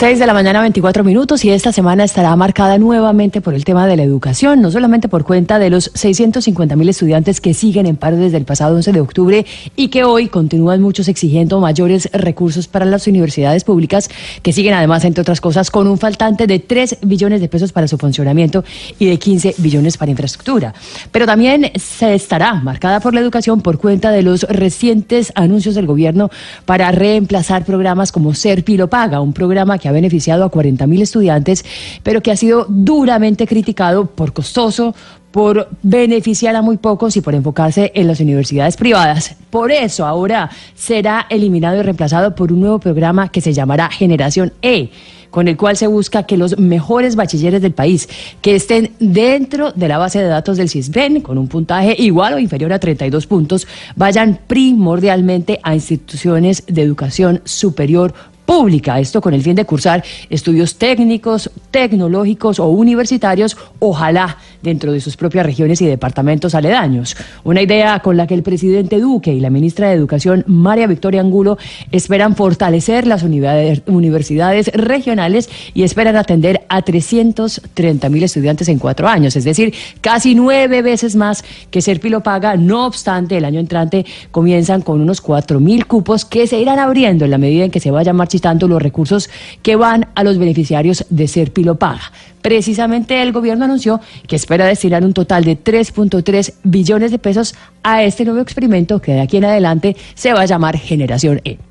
6 de la mañana, 24 minutos, y esta semana estará marcada nuevamente por el tema de la educación, no solamente por cuenta de los 650 mil estudiantes que siguen en paro desde el pasado 11 de octubre y que hoy continúan muchos exigiendo mayores recursos para las universidades públicas, que siguen además, entre otras cosas, con un faltante de 3 billones de pesos para su funcionamiento y de 15 billones para infraestructura. Pero también se estará marcada por la educación por cuenta de los recientes anuncios del gobierno para reemplazar programas como Ser Pilo Paga, un programa que ha beneficiado a 40 mil estudiantes, pero que ha sido duramente criticado por costoso, por beneficiar a muy pocos y por enfocarse en las universidades privadas. Por eso ahora será eliminado y reemplazado por un nuevo programa que se llamará Generación E con el cual se busca que los mejores bachilleres del país que estén dentro de la base de datos del CISBEN con un puntaje igual o inferior a 32 puntos vayan primordialmente a instituciones de educación superior pública, esto con el fin de cursar estudios técnicos, tecnológicos o universitarios, ojalá dentro de sus propias regiones y departamentos aledaños. Una idea con la que el presidente Duque y la ministra de Educación, María Victoria Angulo, esperan fortalecer las universidades regionales y esperan atender a 330 mil estudiantes en cuatro años, es decir, casi nueve veces más que Serpilo paga. No obstante, el año entrante comienzan con unos cuatro mil cupos que se irán abriendo en la medida en que se vaya marchando tanto los recursos que van a los beneficiarios de Ser Paga. Precisamente el gobierno anunció que espera destinar un total de 3.3 billones de pesos a este nuevo experimento que de aquí en adelante se va a llamar Generación E.